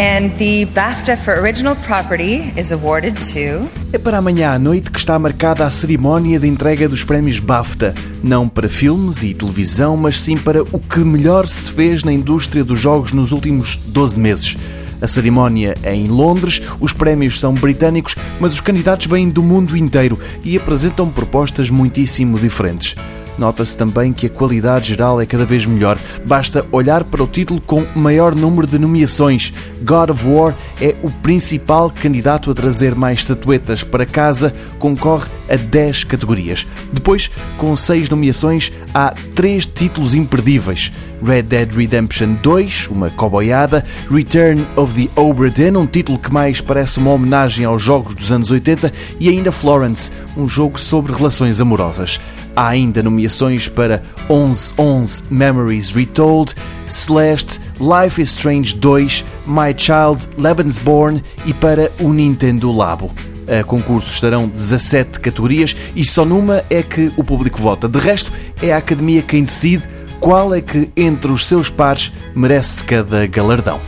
And the BAFTA for Original Property is awarded to. É para amanhã à noite que está marcada a cerimónia de entrega dos prémios BAFTA. Não para filmes e televisão, mas sim para o que melhor se fez na indústria dos jogos nos últimos 12 meses. A cerimónia é em Londres, os prémios são britânicos, mas os candidatos vêm do mundo inteiro e apresentam propostas muitíssimo diferentes. Nota-se também que a qualidade geral é cada vez melhor. Basta olhar para o título com maior número de nomeações. God of War é o principal candidato a trazer mais estatuetas para casa, concorre a 10 categorias. Depois, com 6 nomeações, há 3 títulos imperdíveis: Red Dead Redemption 2, uma coboiada, Return of the Obra Dinn, um título que mais parece uma homenagem aos jogos dos anos 80, e ainda Florence, um jogo sobre relações amorosas. Há ainda nomeações para 1111 Memories Retold, Celeste, Life is Strange 2, My Child, Lebensborn e para o Nintendo Labo. A concurso estarão 17 categorias e só numa é que o público vota. De resto, é a Academia quem decide qual é que entre os seus pares merece cada galardão.